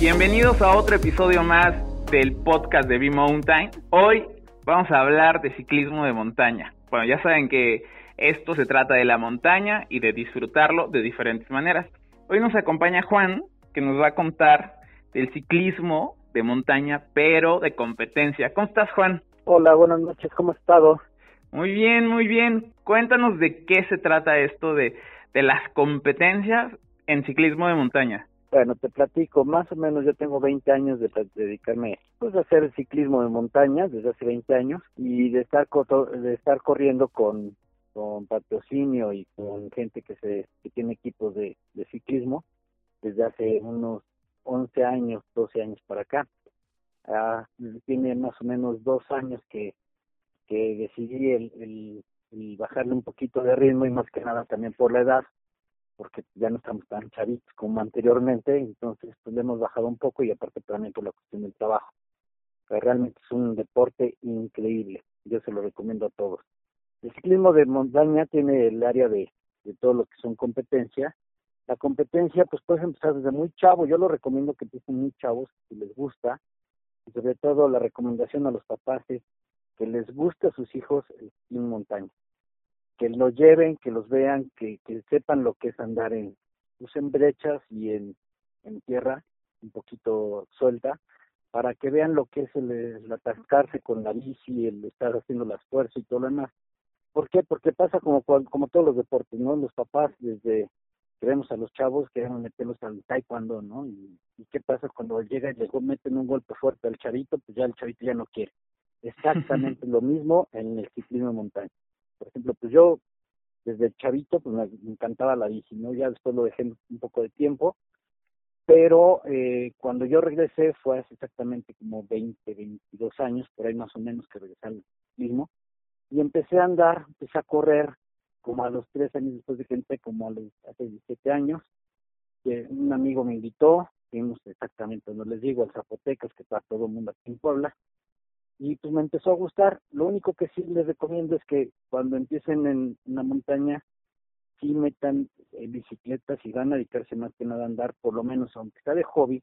Bienvenidos a otro episodio más del podcast de B-Mountain. Hoy vamos a hablar de ciclismo de montaña. Bueno, ya saben que esto se trata de la montaña y de disfrutarlo de diferentes maneras. Hoy nos acompaña Juan, que nos va a contar del ciclismo de montaña, pero de competencia. ¿Cómo estás, Juan? Hola, buenas noches, ¿cómo has estado? Muy bien, muy bien. Cuéntanos de qué se trata esto de, de las competencias en ciclismo de montaña. Bueno, te platico, más o menos yo tengo 20 años de, dedicarme pues, a hacer ciclismo de montaña desde hace 20 años y de estar, de estar corriendo con, con patrocinio y con gente que, se, que tiene equipos de, de ciclismo desde hace unos 11 años, 12 años para acá. Ah, tiene más o menos dos años que, que decidí el, el, bajarle un poquito de ritmo y más que nada también por la edad, porque ya no estamos tan chavitos como anteriormente, entonces pues hemos bajado un poco y aparte también por la cuestión del trabajo. Pero realmente es un deporte increíble, yo se lo recomiendo a todos. El ciclismo de montaña tiene el área de, de todo lo que son competencias. La competencia, pues puedes empezar desde muy chavo. Yo lo recomiendo que empiecen muy chavos, si les gusta. Y sobre todo la recomendación a los papás es que les guste a sus hijos el ciclismo montaña. Que los lleven, que los vean, que, que sepan lo que es andar en, pues en brechas y en, en tierra un poquito suelta, para que vean lo que es el, el atascarse con la bici, el estar haciendo las fuerzas y todo lo demás. ¿Por qué? Porque pasa como, como todos los deportes, ¿no? Los papás desde que vemos a los chavos queremos meterlos al taekwondo, ¿no? Y, qué pasa cuando llega y le meten un golpe fuerte al chavito, pues ya el chavito ya no quiere. Exactamente lo mismo en el ciclismo de montaña. Por ejemplo, pues yo desde el chavito pues me encantaba la bici. Ya después lo dejé un poco de tiempo, pero eh, cuando yo regresé fue hace exactamente como 20, 22 años, por ahí más o menos que regresé al ciclismo, y empecé a andar, empecé a correr como a los tres años después de que entré, como a los hace 17 años, que un amigo me invitó, fuimos exactamente, no les digo, al Zapotecas, que está todo el mundo aquí en Puebla, y pues me empezó a gustar. Lo único que sí les recomiendo es que cuando empiecen en una montaña, sí metan eh, bicicletas y van a dedicarse más que nada a andar, por lo menos aunque sea de hobby,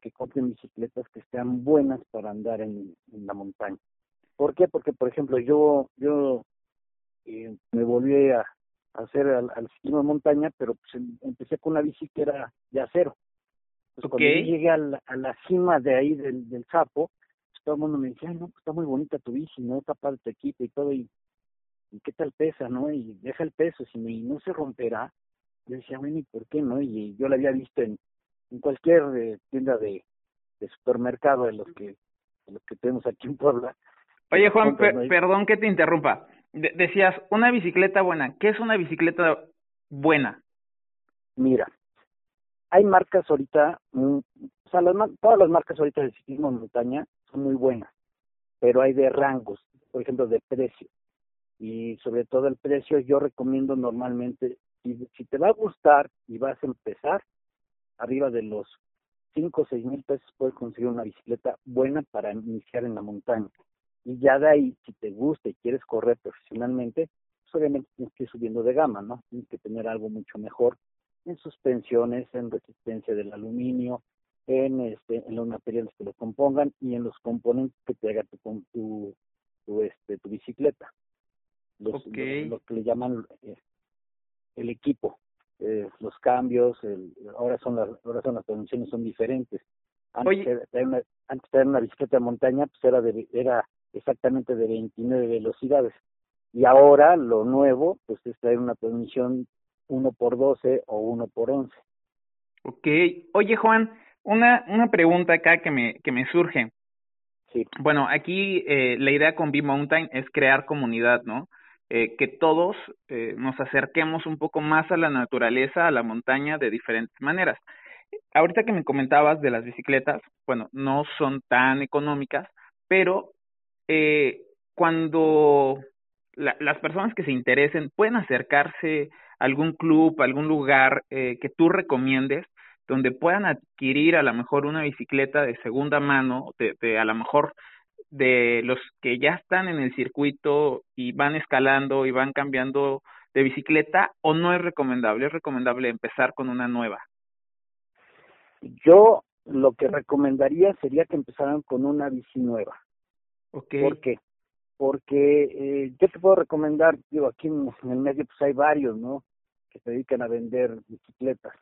que compren bicicletas que sean buenas para andar en la montaña. ¿Por qué? Porque, por ejemplo, yo yo eh, me volví a, hacer al, al ciclismo de montaña, pero pues em, empecé con una bici que era de acero. Pues cuando llegué a la, a la, cima de ahí del, del sapo, todo el mundo me decía, no, pues está muy bonita tu bici, ¿no? Está para tu equipo y todo, y, y qué tal pesa, ¿no? Y deja el peso, si no se romperá. Yo decía, bueno, ¿y por qué no? Y yo la había visto en, en cualquier eh, tienda de, de supermercado de los que de los que tenemos aquí en Puebla, Oye, Juan, perdón que te interrumpa. decías, una bicicleta buena. ¿Qué es una bicicleta buena? Mira, hay marcas ahorita, mm, o sea, todas las marcas ahorita de ciclismo en montaña son muy buenas, pero hay de rangos, por ejemplo, de precio. Y sobre todo el precio, yo recomiendo normalmente, si, te va a gustar y vas a empezar, arriba de los 5 o 6 mil pesos puedes conseguir una bicicleta buena para iniciar en la montaña y ya de ahí, si te gusta y quieres correr profesionalmente, pues obviamente tienes que ir subiendo de gama, ¿no? Tienes que tener algo mucho mejor en suspensiones, en resistencia del aluminio, en, este, en los materiales que lo compongan y en los componentes que te haga tu, tu, tu, este, tu bicicleta. Los, lo, que le llaman eh, el equipo, eh, los cambios, el, ahora son las ahora son las transmisiones son diferentes. Antes, Oye. Era, una, antes era una bicicleta de montaña, pues era de, era exactamente de 29 velocidades. Y ahora lo nuevo, pues es traer una transmisión 1 por 12 o 1 por 11. Ok. Oye, Juan, una, una pregunta acá que me, que me surge. Sí. Bueno, aquí eh, la idea con B-Mountain es crear comunidad, ¿no? Eh, que todos eh, nos acerquemos un poco más a la naturaleza, a la montaña de diferentes maneras. Ahorita que me comentabas de las bicicletas, bueno, no son tan económicas, pero eh, cuando las personas que se interesen pueden acercarse a algún club, a algún lugar eh, que tú recomiendes, donde puedan adquirir a lo mejor una bicicleta de segunda mano, de, a lo mejor de los que ya están en el circuito y van escalando y van cambiando de bicicleta, o no es recomendable, es recomendable empezar con una nueva. Yo lo que recomendaría sería que empezaran con una bici nueva. Okay. ¿Por qué? Porque eh, yo te puedo recomendar, digo, aquí en, el medio pues hay varios, ¿no? Que se dedican a vender bicicletas.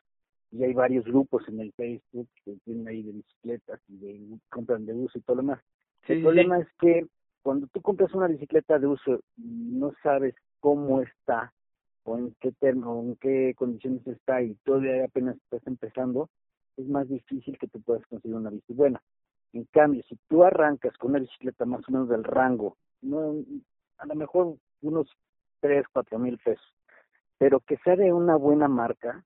Y hay varios grupos en el Facebook que tienen ahí de bicicletas y de compran de uso y todo lo demás. el problema es que cuando tú compras una bicicleta de uso y no sabes cómo está o en qué termo, en qué condiciones está y todavía apenas estás empezando, es más difícil que tú puedas conseguir una bici buena. En cambio, si tú arrancas con una bicicleta más o menos del rango, no, a lo mejor unos tres, cuatro mil pesos, pero que sea de una buena marca,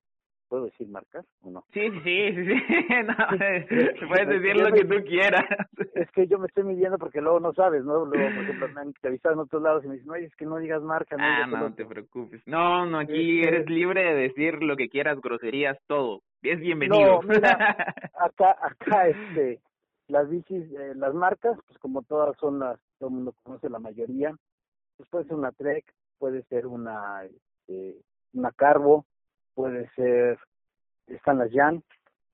¿Puedo decir marcas o no? Sí, sí, sí, sí. No, puedes decir lo que tú quieras. Es que yo me estoy midiendo porque luego no sabes, ¿no? Luego, por ejemplo, me han entrevistado en otros lados y me dicen, oye, es que no digas marca. No ah, no, te preocupes. No, no, aquí eres libre de decir lo que quieras, groserías, todo. Es bienvenido. No, mira, acá, acá, este, las bicis, eh, las marcas, pues como todas son las, todo el mundo conoce la mayoría, pues puede ser una Trek, puede ser una, este, una Carbo, puede ser, están las Jan,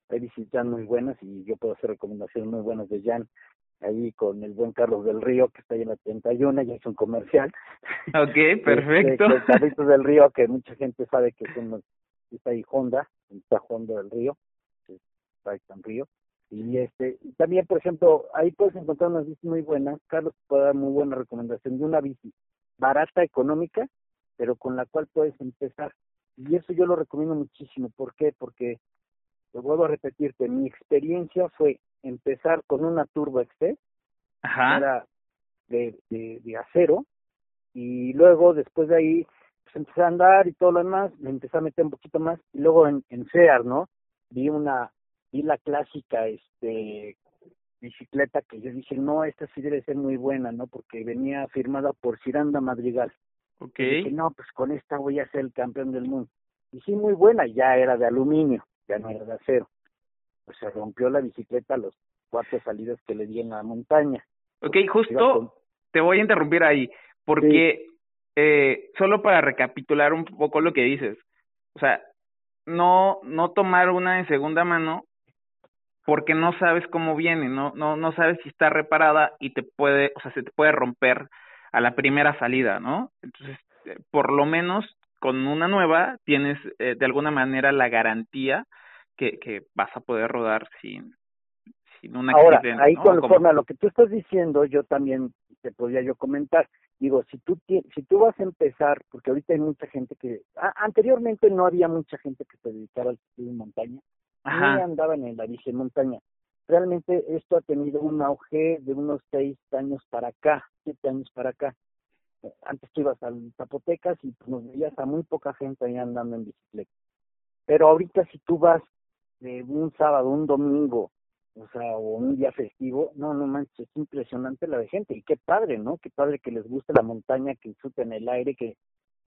hay bicis Jan muy buenas y yo puedo hacer recomendaciones muy buenas de Jan, ahí con el buen Carlos del Río, que está ahí en la 31, ya es un comercial. Ok, este, perfecto. Carlitos del Río, que mucha gente sabe que son, está ahí Honda, está Honda del Río, está ahí en Río. Y este, también, por ejemplo, ahí puedes encontrar unas bicis muy buenas. Carlos puede dar muy buena recomendación de una bici barata, económica, pero con la cual puedes empezar. Y eso yo lo recomiendo muchísimo. ¿Por qué? Porque, lo vuelvo a repetirte, mi experiencia fue empezar con una Turbo XT, Ajá. de, de, de acero, y luego después de ahí pues empecé a andar y todo lo demás, me empecé a meter un poquito más, y luego en, en SEAR, ¿no? Vi una, vi la clásica, este, bicicleta que yo dije, no, esta sí debe ser muy buena, ¿no? Porque venía firmada por Ciranda Madrigal. Okay. Y dije, no, pues con esta voy a ser el campeón del mundo. Y sí, muy buena, ya era de aluminio, ya no era de acero. Pues se rompió la bicicleta a los cuatro salidas que le di en la montaña. Ok, justo te voy a interrumpir ahí, porque eh, solo para recapitular un poco lo que dices, o sea, no, no tomar una en segunda mano porque no sabes cómo viene, no, no, no sabes si está reparada y te puede, o sea, se te puede romper a la primera salida, ¿no? Entonces, eh, por lo menos con una nueva tienes eh, de alguna manera la garantía que, que vas a poder rodar sin, sin un accidente. Ahora, ahí conforme a lo que tú estás diciendo, yo también te podría yo comentar. Digo, si tú si tú vas a empezar, porque ahorita hay mucha gente que anteriormente no había mucha gente que se dedicara al ciclismo en montaña, Ajá. andaban en la bici montaña realmente esto ha tenido un auge de unos seis años para acá, siete años para acá. Antes tú ibas al Zapotecas y pues, nos veías a muy poca gente ahí andando en bicicleta. Pero ahorita si tú vas de un sábado, un domingo, o sea, o un día festivo, no, no manches, es impresionante la de gente. Y qué padre, ¿no? Qué padre que les guste la montaña, que disfruten el aire, que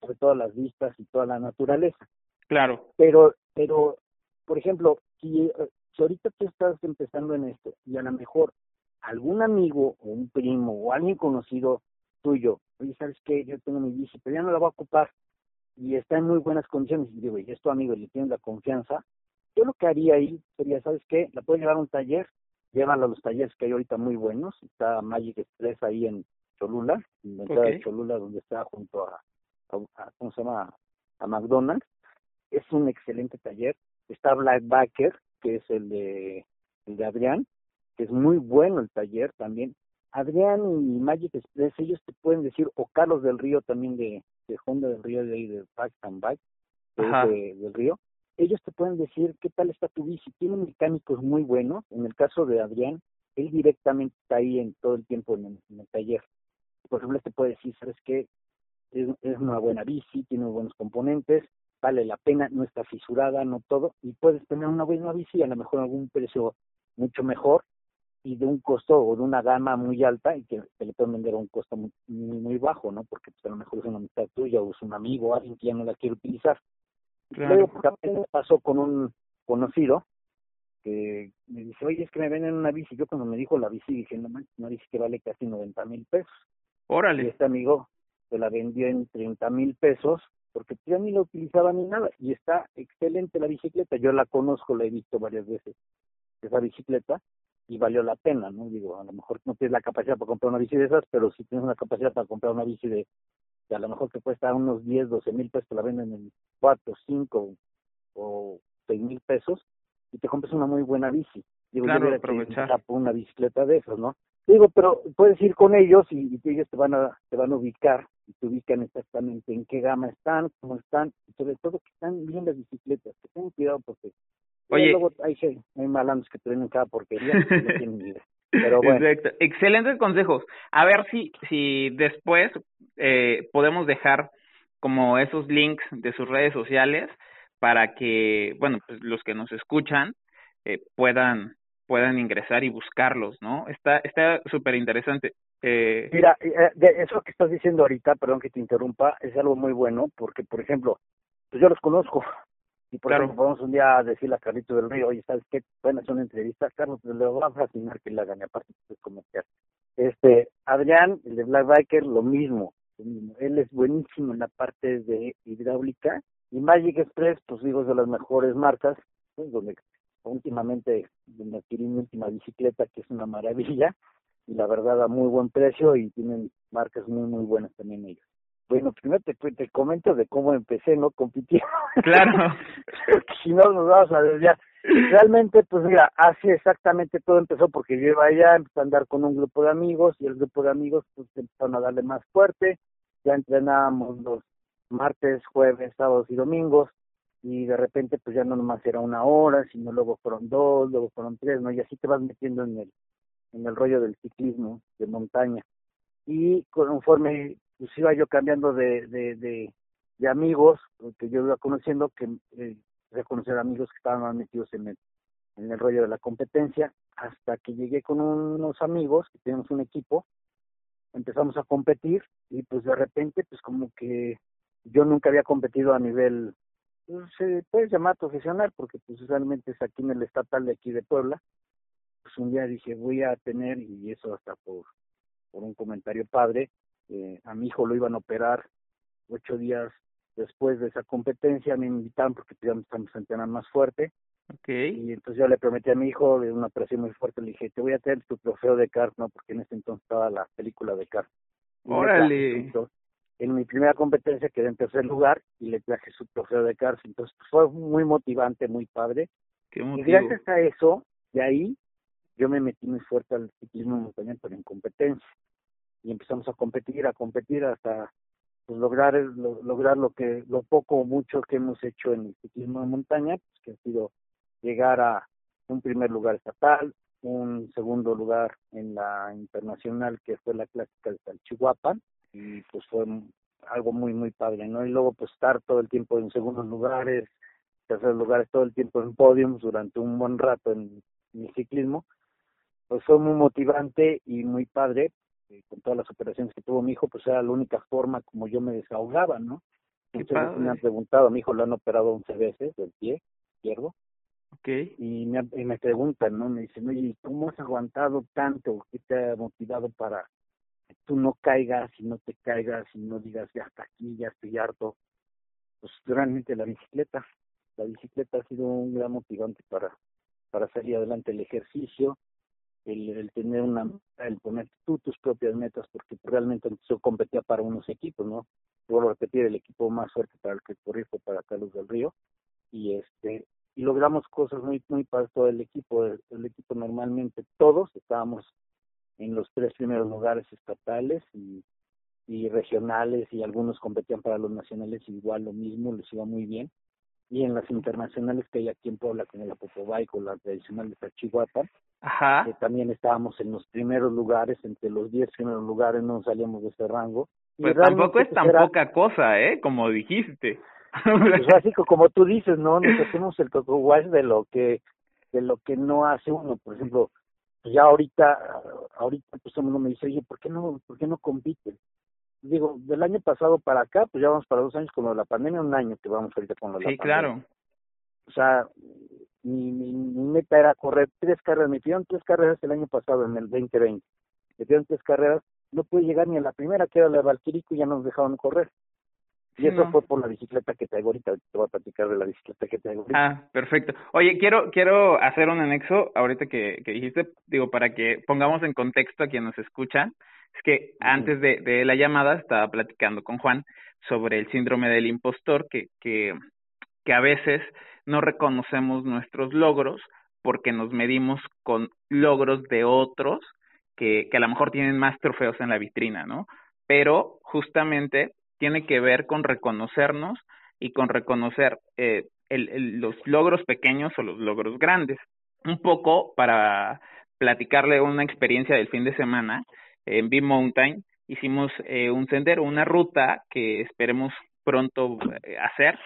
sobre todas las vistas y toda la naturaleza. Claro. Pero, pero, por ejemplo, si si ahorita tú estás empezando en esto y a lo mejor algún amigo o un primo o alguien conocido tuyo, oye, ¿sabes qué? Yo tengo mi bici, pero ya no la voy a ocupar y está en muy buenas condiciones y digo, y es tu amigo y le tienes la confianza, yo lo que haría ahí sería, ¿sabes qué? La puedes llevar a un taller, llévala a los talleres que hay ahorita muy buenos, está Magic Express ahí en Cholula, en la entrada de Cholula donde está junto a, a, ¿cómo se llama? A McDonald's, es un excelente taller, está Blackbacker, que es el de, el de Adrián, que es muy bueno el taller también. Adrián y Magic Express, ellos te pueden decir, o Carlos del Río también de, de Honda del Río, de ahí de Back and Bike, de, del Río, ellos te pueden decir qué tal está tu bici. Tienen mecánicos muy buenos. En el caso de Adrián, él directamente está ahí en todo el tiempo en el, taller. Por ejemplo, te puede decir, ¿sabes qué? Es, es, una buena bici, tiene buenos componentes, vale la pena, no está fisurada, no todo, y puedes tener una buena bici, a lo mejor algún precio mucho mejor y de un costo o de una gama muy alta y que te le pueden vender a un costo muy, muy, bajo, ¿no? Porque pues, a lo mejor es una amistad tuya o es un amigo, alguien que ya no la quiere utilizar. Luego, pues, pasó con un conocido que me dice, oye, es que me venden una bici. Yo cuando me dijo la bici dije, no manches, una bici que vale casi 90 mil pesos. Órale. Y este amigo se la vendió en 30 mil pesos porque ya ni la utilizaba ni nada y está excelente la bicicleta, yo la conozco, la he visto varias veces. esa bicicleta y valió la pena, ¿no? Digo, a lo mejor no tienes la capacidad para comprar una bici de esas, pero si tienes una capacidad para comprar una bici de, a lo mejor que cuesta unos 10, 12 mil pesos, la venden en 4, 5 o 6 mil pesos y te compras una muy buena bici. Digo, claro, aprovechar. una bicicleta de esas, ¿no? Digo, pero puedes ir con ellos y, ellos te van a te van a ubicar y te ubican exactamente en qué gama están, cómo están, y sobre todo que están bien las bicicletas, que tengan cuidado porque Oye, luego hay, hay malandros que te venden cada porquería no tienen Pero bueno. Exacto. Excelentes consejos. A ver si, si después eh, podemos dejar como esos links de sus redes sociales para que, bueno, pues los que nos escuchan eh, puedan puedan ingresar y buscarlos, ¿no? Está está súper interesante. Eh, Mira, eh, de eso que estás diciendo ahorita, perdón que te interrumpa, es algo muy bueno porque, por ejemplo, pues yo los conozco y por ejemplo podemos un día decirle a Carlito del Río, oye, ¿sabes qué? Pueden hacer una entrevista, Carlos, le va a fascinar que le hagan, y aparte pues comercial. Este, Adrián, el de Black Biker, lo mismo, él es buenísimo en la parte de hidráulica y Magic Express, pues digo, es de las mejores marcas, pues, donde últimamente me adquirí mi última bicicleta, que es una maravilla, la verdad a muy buen precio y tienen marcas muy, muy buenas también ellos. Bueno, primero te, te comento de cómo empecé, ¿no? Compitiendo. Claro. si no, nos vamos a desviar. Realmente, pues mira, así exactamente todo empezó porque yo iba allá, empecé a andar con un grupo de amigos y el grupo de amigos pues empezaron a darle más fuerte. Ya entrenábamos los martes, jueves, sábados y domingos y de repente pues ya no nomás era una hora, sino luego fueron dos, luego fueron tres, ¿no? Y así te vas metiendo en el, en el rollo del ciclismo de montaña. Y conforme pues iba yo cambiando de, de, de, amigos, que yo iba conociendo, que eh, a conocer amigos que estaban más metidos en el, en el rollo de la competencia, hasta que llegué con unos amigos, que tenemos un equipo, empezamos a competir y pues de repente pues como que yo nunca había competido a nivel pues, se puede llamar profesional porque pues realmente es aquí en el estatal de aquí de Puebla pues un día dije voy a tener y eso hasta por por un comentario padre eh, a mi hijo lo iban a operar ocho días después de esa competencia me invitaron porque pues, ya estamos entrenando más fuerte okay. y entonces yo le prometí a mi hijo de una operación muy fuerte le dije te voy a tener tu trofeo de CAR no porque en ese entonces estaba la película de CAR órale en mi primera competencia quedé en tercer lugar y le traje su trofeo de cárcel. Entonces pues, fue muy motivante, muy padre. y gracias a eso, de ahí, yo me metí muy fuerte al ciclismo montaña, pero en competencia. Y empezamos a competir, a competir hasta pues, lograr lograr lo que lo poco o mucho que hemos hecho en el ciclismo de montaña, pues, que ha sido llegar a un primer lugar estatal, un segundo lugar en la internacional que fue la clásica de Salchihuapan y pues fue algo muy muy padre no y luego pues estar todo el tiempo en segundos lugares terceros lugares todo el tiempo en podiums durante un buen rato en mi ciclismo pues fue muy motivante y muy padre eh, con todas las operaciones que tuvo mi hijo pues era la única forma como yo me desahogaba no entonces me han preguntado a mi hijo lo han operado 11 veces del pie izquierdo. Okay. y me, y me preguntan no me dicen oye cómo has aguantado tanto qué te ha motivado para tú no caigas y no te caigas y no digas ya hasta aquí, ya estoy harto. Pues realmente la bicicleta, la bicicleta ha sido un gran motivante para, para salir adelante el ejercicio, el, el tener una, el poner tú tus propias metas, porque realmente yo competía para unos equipos, ¿no? Vuelvo a repetir, el equipo más fuerte para el que corrí fue para Carlos del Río, y este, y logramos cosas muy, muy para todo el equipo, el equipo normalmente todos estábamos en los tres primeros lugares estatales y, y regionales y algunos competían para los nacionales igual lo mismo, les iba muy bien. Y en las internacionales que hay aquí en Puebla, como la Popobay, con la tradicional de Tachihuapa, Ajá. que también estábamos en los primeros lugares, entre los diez primeros lugares no salíamos de ese rango. Pues tampoco es tan poca cosa, ¿eh? Como dijiste. pues así como tú dices, ¿no? Nos hacemos el coco de lo que de lo que no hace uno. Por ejemplo, ya ahorita, ahorita pues uno me dice, oye, ¿por qué no, por qué no compiten? Digo, del año pasado para acá, pues ya vamos para dos años con lo de la pandemia, un año que vamos ahorita con lo de sí, la pandemia. claro. O sea, mi, mi, meta era correr tres carreras, me pidieron tres carreras el año pasado, en el 2020. Me pidieron tres carreras, no pude llegar ni a la primera, que era la de Valquirico, y ya nos dejaron correr. Y eso fue por la bicicleta que traigo ahorita. Te voy a platicar de la bicicleta que traigo ahorita. Ah, perfecto. Oye, quiero quiero hacer un anexo ahorita que, que dijiste, digo, para que pongamos en contexto a quien nos escucha. Es que antes de, de la llamada estaba platicando con Juan sobre el síndrome del impostor, que, que, que a veces no reconocemos nuestros logros porque nos medimos con logros de otros que, que a lo mejor tienen más trofeos en la vitrina, ¿no? Pero justamente tiene que ver con reconocernos y con reconocer eh, el, los logros pequeños o los logros grandes. Un poco para platicarle una experiencia del fin de semana en B-Mountain, hicimos eh, un sendero, una ruta que esperemos pronto eh, hacer.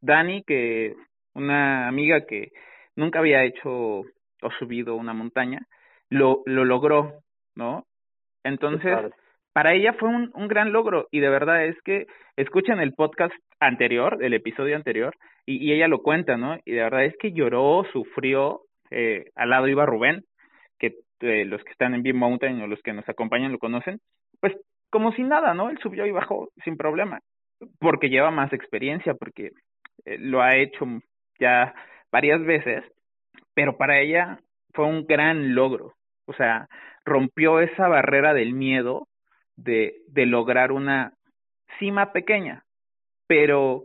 Dani, que una amiga que nunca había hecho o subido una montaña, lo, lo logró, ¿no? Entonces, para ella fue un, un gran logro y de verdad es que escuchen el podcast anterior, el episodio anterior, y, y ella lo cuenta, ¿no? Y de verdad es que lloró, sufrió, eh, al lado iba Rubén, eh, los que están en Big Mountain o los que nos acompañan lo conocen, pues como si nada, ¿no? Él subió y bajó sin problema, porque lleva más experiencia, porque eh, lo ha hecho ya varias veces, pero para ella fue un gran logro, o sea, rompió esa barrera del miedo de, de lograr una cima pequeña, pero,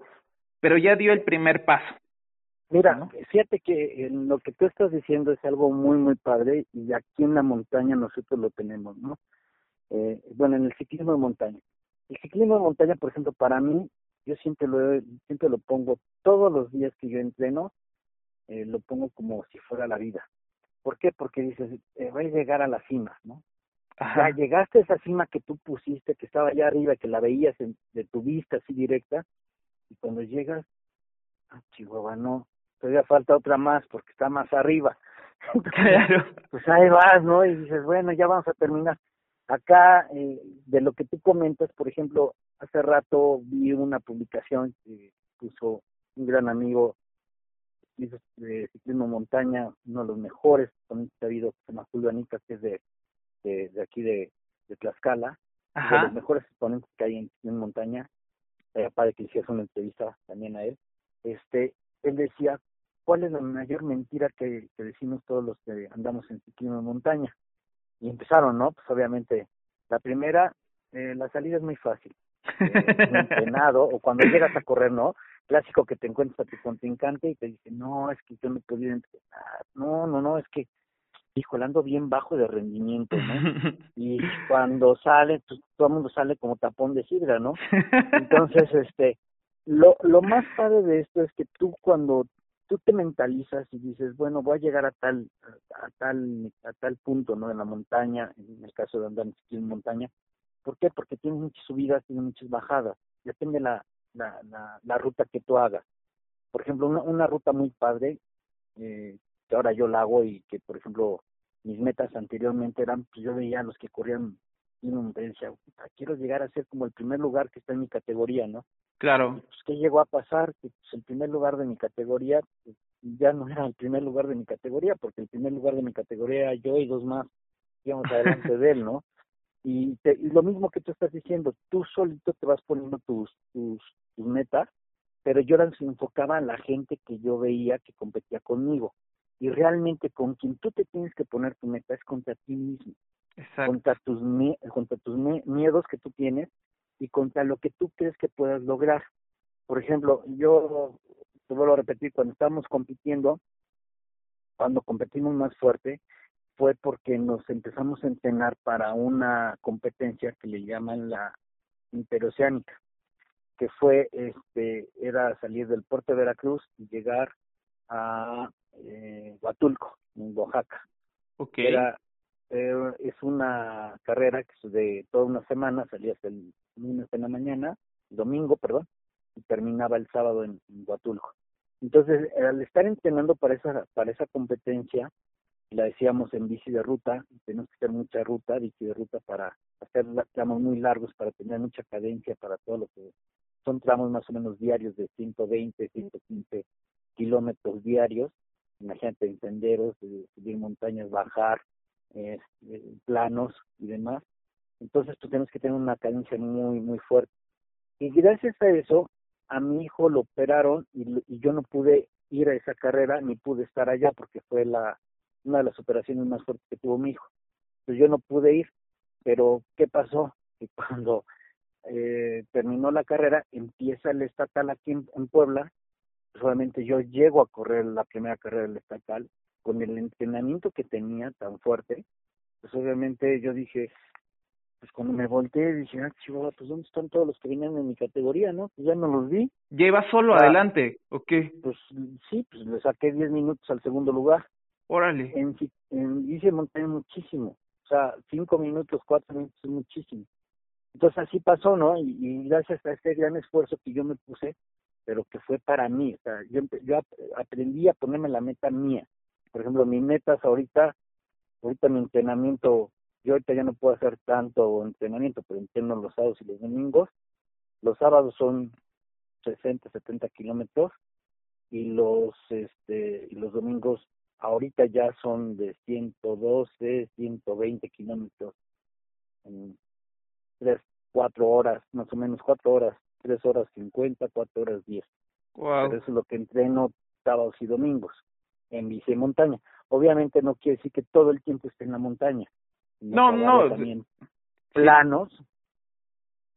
pero ya dio el primer paso. Mira, fíjate que lo que tú estás diciendo es algo muy, muy padre y aquí en la montaña nosotros lo tenemos, ¿no? Eh, bueno, en el ciclismo de montaña. El ciclismo de montaña, por ejemplo, para mí, yo siempre lo, siempre lo pongo todos los días que yo entreno, eh, lo pongo como si fuera la vida. ¿Por qué? Porque dices, eh, a llegar a la cima, ¿no? Ya llegaste a esa cima que tú pusiste, que estaba allá arriba, que la veías de tu vista así directa, y cuando llegas, ah, Chihuahua, no, todavía falta otra más porque está más arriba. claro. Pues ahí vas, ¿no? Y dices, bueno, ya vamos a terminar. Acá, eh, de lo que tú comentas, por ejemplo, hace rato vi una publicación que puso un gran amigo de ciclismo montaña, uno de los mejores también ha habido, se llama Julio Anica, que es de, de, aquí de, de Tlaxcala, de los mejores exponentes que hay en ciclismo montaña, eh, para que hiciera una entrevista también a él, este, él decía, ¿cuál es la mayor mentira que, que decimos todos los que andamos en ciclismo montaña? y empezaron, ¿no? Pues obviamente, la primera, eh, la salida es muy fácil. Eh, entrenado, o cuando llegas a correr, ¿no? Clásico que te encuentras a tu contrincante y te dice, no, es que yo no he podido entrenar. No, no, no, es que, híjole, ando bien bajo de rendimiento, ¿no? Y cuando sale, pues, todo el mundo sale como tapón de sidra, ¿no? Entonces, este, lo, lo más padre de esto es que tú cuando tú te mentalizas y dices, bueno, voy a llegar a tal, a, tal, a tal punto, ¿no? En la montaña, en el caso de andar en montaña. ¿Por qué? Porque tiene muchas subidas, tiene muchas bajadas. Depende la, la, la, la ruta que tú hagas. Por ejemplo, una, una ruta muy padre, eh, que ahora yo la hago y que, por ejemplo, mis metas anteriormente eran, pues yo veía a los que corrían y me decía, quiero llegar a ser como el primer lugar que está en mi categoría, ¿no? Claro. Pues, ¿Qué llegó a pasar? Que pues, el primer lugar de mi categoría pues, ya no era el primer lugar de mi categoría, porque el primer lugar de mi categoría era yo y dos más íbamos adelante de él, ¿no? Y, te, y lo mismo que tú estás diciendo, tú solito te vas poniendo tus, tus, tus metas, pero yo las enfocaba a la gente que yo veía que competía conmigo. Y realmente con quien tú te tienes que poner tu meta es contra ti mismo. Exacto. Contra tus, contra tus miedos que tú tienes y contra lo que tú crees que puedas lograr. Por ejemplo, yo te vuelvo a repetir, cuando estábamos compitiendo, cuando competimos más fuerte, fue porque nos empezamos a entrenar para una competencia que le llaman la interoceánica, que fue, este, era salir del puerto de Veracruz y llegar a eh, Huatulco, en Oaxaca. Okay. Era eh, es una carrera que es de toda una semana, salías el lunes en la mañana, domingo, perdón, y terminaba el sábado en, Huatulco. Entonces, al estar entrenando para esa, para esa competencia, la decíamos en bici de ruta, tenemos que hacer mucha ruta, bici de ruta para hacer tramos muy largos, para tener mucha cadencia para todo lo que son tramos más o menos diarios de 120, 115 kilómetros diarios. Imagínate en senderos, subir montañas, bajar, eh, planos y demás. Entonces tú tienes que tener una cadencia muy, muy fuerte. Y gracias a eso, a mi hijo lo operaron y, y yo no pude ir a esa carrera ni pude estar allá porque fue la una de las operaciones más fuertes que tuvo mi hijo. Entonces yo no pude ir, pero ¿qué pasó? Que cuando eh, terminó la carrera, empieza el estatal aquí en, Puebla, solamente yo llego a correr la primera carrera del estatal, con el entrenamiento que tenía tan fuerte, pues obviamente yo dije, pues cuando me volteé dije, ah, chihuahua, pues ¿dónde están todos los que venían en mi categoría, no? Pues ya no los vi. ¿Ya solo adelante o qué? Pues sí, pues le saqué 10 minutos al segundo lugar. Órale. En, en hice montaña muchísimo, o sea, 5 minutos, 4 minutos es muchísimo. Entonces así pasó, ¿no? Y, gracias a este gran esfuerzo que yo me puse, pero que fue para mí, o sea, yo, yo aprendí a ponerme la meta mía. Por ejemplo, mis metas ahorita, ahorita mi entrenamiento yo ahorita ya no puedo hacer tanto entrenamiento, pero entreno los sábados y los domingos. Los sábados son 60, 70 kilómetros y los este y los domingos ahorita ya son de 112, 120 kilómetros en 3, 4 horas, más o menos 4 horas, 3 horas 50, 4 horas 10. Wow. Pero eso es lo que entreno sábados y domingos en bici montaña. Obviamente no quiere decir que todo el tiempo esté en la montaña. No, no. También planos.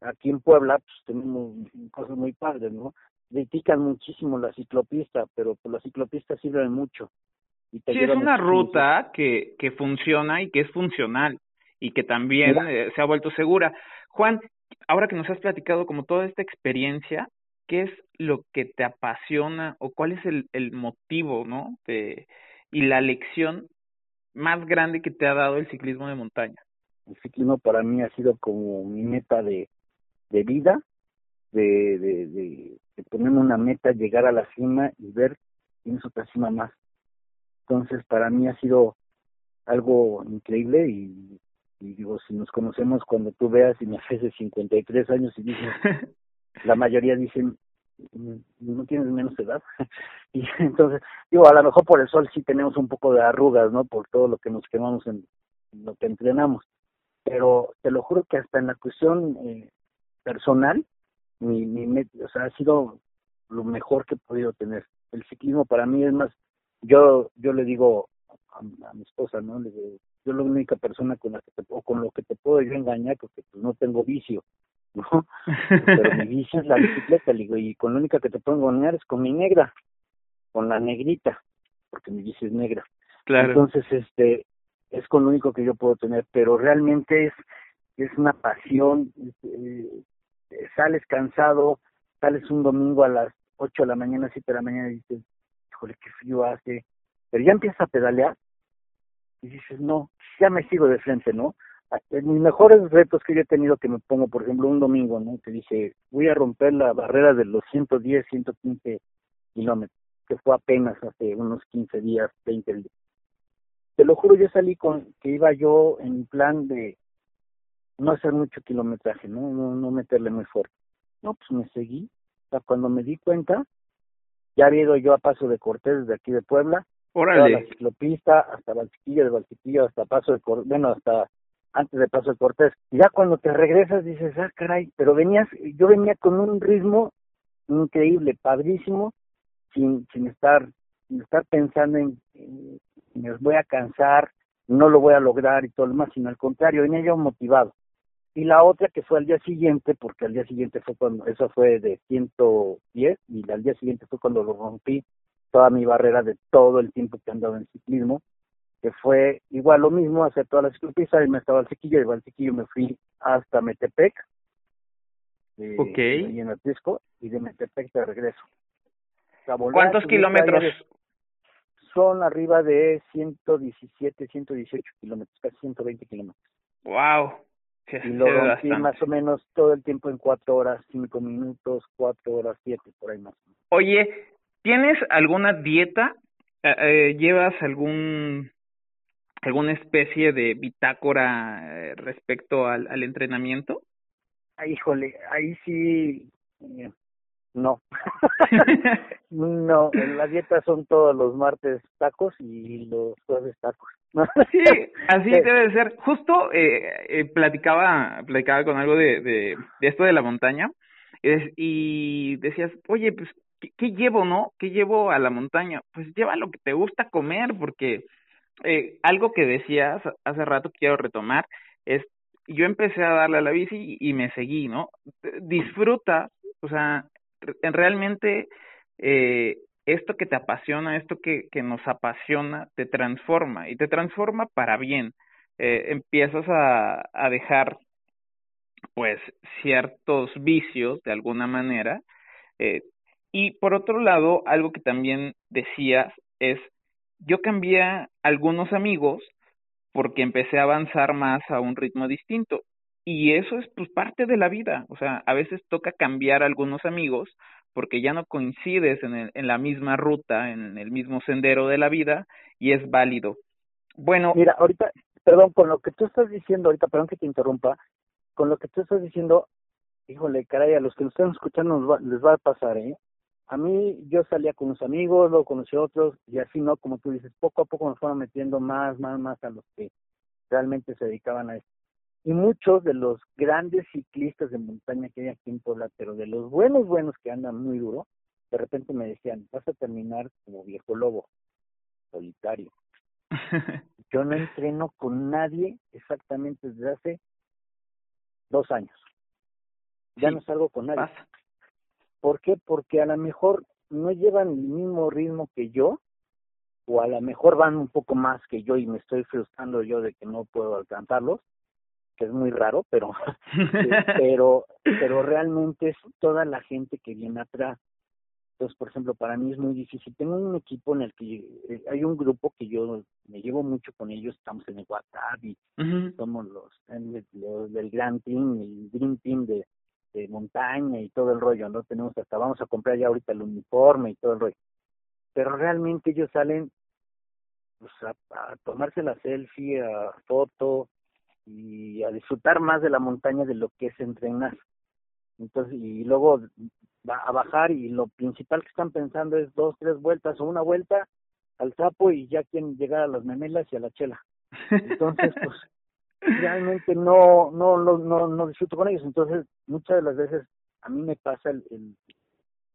Aquí en Puebla pues, tenemos cosas muy padres, ¿no? Critican muchísimo la ciclopista, pero pues, la ciclopista sirve mucho. Y sí, es una ruta que, que funciona y que es funcional y que también eh, se ha vuelto segura. Juan, ahora que nos has platicado como toda esta experiencia, ¿qué es lo que te apasiona o cuál es el, el motivo, ¿no? De, y la lección más grande que te ha dado el ciclismo de montaña? El ciclismo para mí ha sido como mi meta de, de vida, de, de, de, ponerme una meta, llegar a la cima y ver tienes otra cima más. Entonces para mí ha sido algo increíble y, y digo, si nos conocemos cuando tú veas y me haces 53 años y dices, la mayoría dicen, mm, no tienes menos edad. y entonces, digo, a lo mejor por el sol sí tenemos un poco de arrugas, ¿no? Por todo lo que nos quemamos en, lo que entrenamos. Pero te lo juro que hasta en la cuestión eh, personal, mi, mi, o sea, ha sido lo mejor que he podido tener. El ciclismo para mí es más, yo yo le digo a, mi esposa, ¿no? Le digo, yo la única persona con la que te, o con lo que te puedo yo engañar porque pues no tengo vicio ¿no? Pero mi bici es la bicicleta, digo, y con la única que te puedo engañar es con mi negra, con la negrita, porque mi bici es negra. Claro. Entonces, este, es con lo único que yo puedo tener, pero realmente es, es una pasión, eh, sales cansado, sales un domingo a las 8 de la mañana, 7 de la mañana y dices, híjole, qué frío hace, pero ya empiezas a pedalear y dices, no, ya me sigo de frente, ¿no? Mis mejores retos que yo he tenido que me pongo, por ejemplo, un domingo, ¿no? Que dije, voy a romper la barrera de los 110, 115 kilómetros, que fue apenas hace unos 15 días, 20 días. Te lo juro, yo salí con que iba yo en plan de no hacer mucho kilometraje, ¿no? No, no meterle muy fuerte. No, pues me seguí. O sea, cuando me di cuenta, ya había ido yo a Paso de Cortés desde aquí de Puebla, Órale. la ciclopista, hasta Valchiquillo de Valchiquillo, hasta Paso de Cortés, bueno, hasta antes de Paso de Cortés. Ya cuando te regresas dices, ah, caray, pero venías, yo venía con un ritmo increíble, padrísimo, sin, sin estar, sin estar pensando en, me voy a cansar, no lo voy a lograr y todo lo demás, sino al contrario, venía yo motivado. Y la otra que fue al día siguiente, porque al día siguiente fue cuando, eso fue de 110, y al día siguiente fue cuando lo rompí toda mi barrera de todo el tiempo que andaba en ciclismo, que fue igual lo mismo, hacer toda la ciclopista, y me estaba al Sequillo, y al Sequillo me fui hasta Metepec, eh, okay. y en Atisco, y de Metepec de regreso. ¿Cuántos kilómetros? Son arriba de 117, 118 kilómetros, casi 120 kilómetros. ¡Wow! y lo rompí más o menos todo el tiempo en cuatro horas, cinco minutos, cuatro horas, siete, por ahí más. Oye, ¿tienes alguna dieta? Eh, eh, ¿Llevas algún alguna especie de bitácora eh, respecto al, al entrenamiento? Ay, híjole, ahí sí, eh, no. no, en la dieta son todos los martes tacos y los jueves tacos. sí, así debe ser. Justo eh, eh, platicaba, platicaba con algo de, de, de esto de la montaña y decías, oye, pues, ¿qué, llevo, no? ¿Qué llevo a la montaña? Pues lleva lo que te gusta comer, porque eh, algo que decías hace rato quiero retomar es, yo empecé a darle a la bici y, me seguí, ¿no? Disfruta, o sea, realmente eh, esto que te apasiona, esto que, que nos apasiona, te transforma y te transforma para bien. Eh, empiezas a, a dejar pues ciertos vicios de alguna manera. Y por otro lado, algo que también decías es, yo cambié algunos amigos porque empecé a avanzar más a un ritmo distinto. Y eso es pues parte de la vida. O sea, a veces toca cambiar algunos amigos porque ya no coincides en, el, en la misma ruta, en el mismo sendero de la vida y es válido. Bueno. Mira, ahorita, perdón, con lo que tú estás diciendo ahorita, perdón que te interrumpa, con lo que tú estás diciendo, híjole, caray, a los que nos están escuchando les va a pasar, ¿eh? A mí, yo salía con unos amigos, luego conocí a otros, y así, ¿no? Como tú dices, poco a poco nos fueron metiendo más, más, más a los que realmente se dedicaban a esto. Y muchos de los grandes ciclistas de montaña que hay aquí en Puebla, pero de los buenos, buenos que andan muy duro, de repente me decían, vas a terminar como viejo lobo, solitario. yo no entreno con nadie exactamente desde hace dos años. Ya no salgo con nadie. ¿Por qué? Porque a lo mejor no llevan el mismo ritmo que yo, o a lo mejor van un poco más que yo y me estoy frustrando yo de que no puedo alcanzarlos, que es muy raro, pero pero pero realmente es toda la gente que viene atrás. Entonces, por ejemplo, para mí es muy difícil. Tengo un equipo en el que eh, hay un grupo que yo me llevo mucho con ellos, estamos en el WhatsApp y somos los, los, del Gran Team, el Dream Team de, de montaña y todo el rollo, ¿no? Tenemos hasta, vamos a comprar ya ahorita el uniforme y todo el rollo. Pero realmente ellos salen pues, a, a tomarse la selfie, a foto y a disfrutar más de la montaña de lo que es entrenar. Entonces, y luego va a bajar y lo principal que están pensando es dos, tres vueltas o una vuelta al sapo y ya quieren llegar a las memelas y a la chela. Entonces, pues realmente no, no, no, no, no disfruto con ellos. Entonces, muchas de las veces a mí me pasa el, el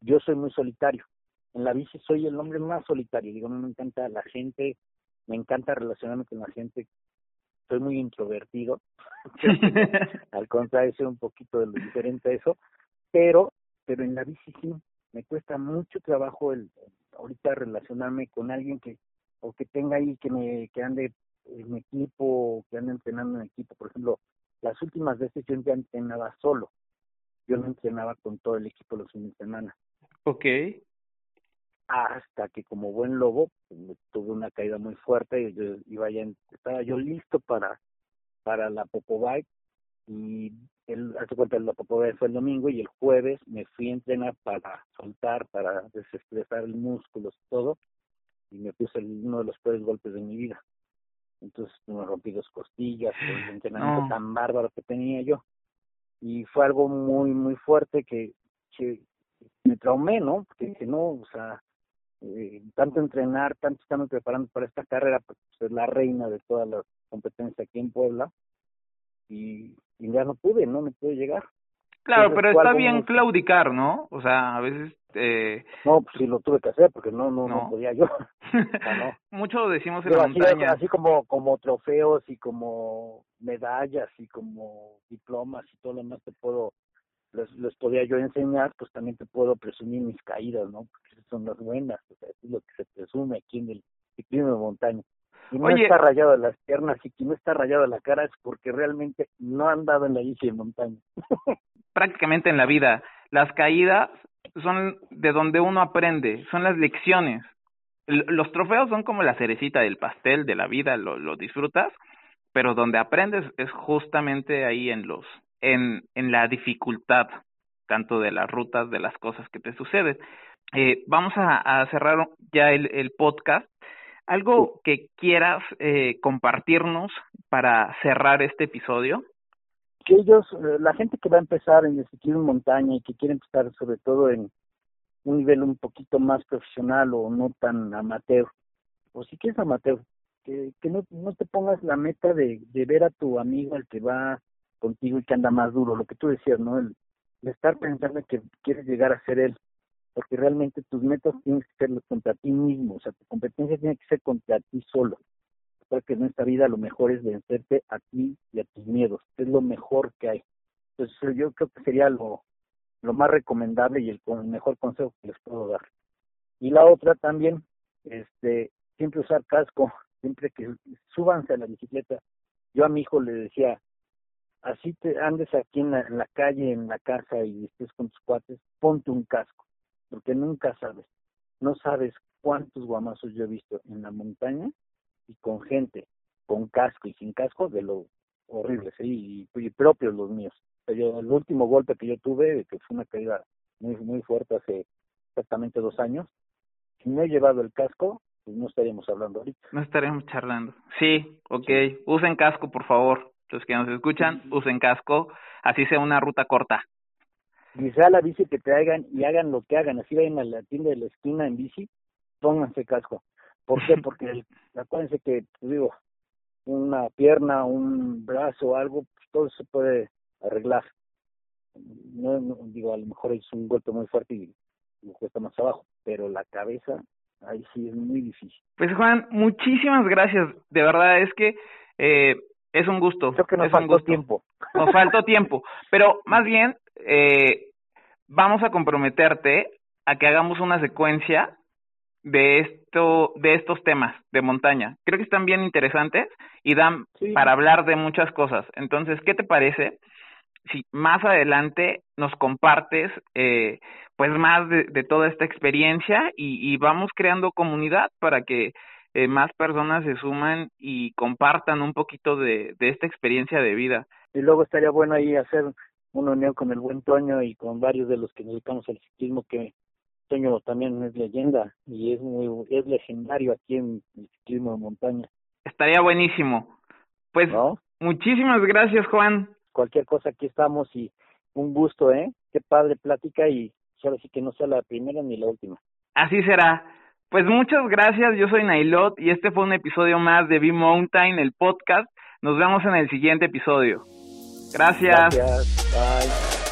yo soy muy solitario. En la bici soy el hombre más solitario. Digo, me encanta la gente, me encanta relacionarme con la gente. Soy muy introvertido. Al contrario, soy un poquito de lo diferente a eso. Pero pero en la bici sí, me cuesta mucho trabajo el, ahorita relacionarme con alguien que o que tenga ahí que me que ande en equipo, que ande entrenando en equipo, por ejemplo, las últimas veces yo ya entrenaba solo. Yo no entrenaba con todo el equipo los fines de semana. Ok. Hasta que como buen lobo pues, tuve una caída muy fuerte y yo iba ya, estaba yo listo para para la Popo Bike y el, hace cuenta, la vez fue el domingo y el jueves me fui a entrenar para soltar, para desestresar el músculo y todo, y me puse uno de los peores golpes de mi vida. Entonces me rompí dos costillas, el entrenamiento tan bárbaro que tenía yo. Y fue algo muy, muy fuerte que, que me traumé, ¿no? Porque que no, o sea, eh, tanto entrenar, tanto estamos preparando para esta carrera, pues es la reina de todas las competencias aquí en Puebla. Y y ya no pude, no me pude llegar. Claro, pero está bien claudicar, ¿no? O sea, a veces... Eh... No, pues sí lo tuve que hacer porque no no, no. podía yo. no. Mucho lo decimos en la así, montaña. Así como, como trofeos y como medallas y como diplomas y todo lo demás te puedo, les, les podía yo enseñar, pues también te puedo presumir mis caídas, ¿no? Porque son las buenas, o sea, es lo que se presume aquí en el ciclismo de montaña si no está rayado las piernas y que no está rayado la cara es porque realmente no han dado en la bici de montaña. Prácticamente en la vida, las caídas son de donde uno aprende, son las lecciones. Los trofeos son como la cerecita del pastel de la vida, lo, lo disfrutas, pero donde aprendes es justamente ahí en los, en, en la dificultad, tanto de las rutas, de las cosas que te suceden. Eh, vamos a, a cerrar ya el, el podcast ¿Algo que quieras eh, compartirnos para cerrar este episodio? Que ellos, eh, la gente que va a empezar en el ciclismo en montaña y que quiere empezar sobre todo en un nivel un poquito más profesional o no tan amateur, o si quieres amateur, que, que no, no te pongas la meta de, de ver a tu amigo el que va contigo y que anda más duro, lo que tú decías, ¿no? El, estar pensando que quieres llegar a ser él, porque realmente tus metas tienen que ser contra ti mismo, o sea, tu competencia tiene que ser contra ti solo, porque en esta vida lo mejor es vencerte a ti y a tus miedos, es lo mejor que hay. Entonces yo creo que sería lo, lo más recomendable y el, el mejor consejo que les puedo dar. Y la otra también, este, siempre usar casco, siempre que súbanse a la bicicleta. Yo a mi hijo le decía, así te andes aquí en la, calle, en la casa y estés con tus cuates, ponte un casco, porque nunca sabes, no sabes cuántos guamazos yo he visto en la montaña y con gente con casco y sin casco de lo horrible, sí, y, propios los míos. Yo, el último golpe que yo tuve, que fue una caída muy muy fuerte hace exactamente dos años, si no he llevado el casco, pues no estaríamos hablando ahorita. No estaríamos charlando. Sí, ok. Usen casco, por favor. Los que nos escuchan, usen casco, así sea una ruta corta. Sea la bici que te hagan y hagan lo que hagan, así vayan a la tienda de la esquina en bici, pónganse casco. ¿Por qué? Porque acuérdense que, digo, una pierna, un brazo, algo, pues todo se puede arreglar. No, digo, a lo mejor es un golpe muy fuerte y me cuesta más abajo, pero la cabeza, ahí sí es muy difícil. Pues Juan, muchísimas gracias. De verdad es que eh, es un gusto. Creo que nos es faltó tiempo. Nos faltó tiempo. Pero más bien, eh, vamos a comprometerte a que hagamos una secuencia de esto, de estos temas de montaña. Creo que están bien interesantes y dan para hablar de muchas cosas. Entonces, ¿qué te parece si más adelante nos compartes eh, pues más de, de, toda esta experiencia y, y vamos creando comunidad para que eh, más personas se suman y compartan un poquito de, de esta experiencia de vida. Y luego estaría bueno ahí hacer una unión con el buen Toño y con varios de los que nos dedicamos al ciclismo que Toño también es leyenda y es muy es legendario aquí en el ciclismo de montaña. Estaría buenísimo. Pues muchísimas gracias, Juan. Cualquier cosa aquí estamos y un gusto, ¿eh? Qué padre plática y solo sí que no sea la primera ni la última. Así será. Pues muchas gracias, yo soy Nailot y este fue un episodio más de B-Mountain, el podcast. Nos vemos en el siguiente episodio. Gracias. Bye.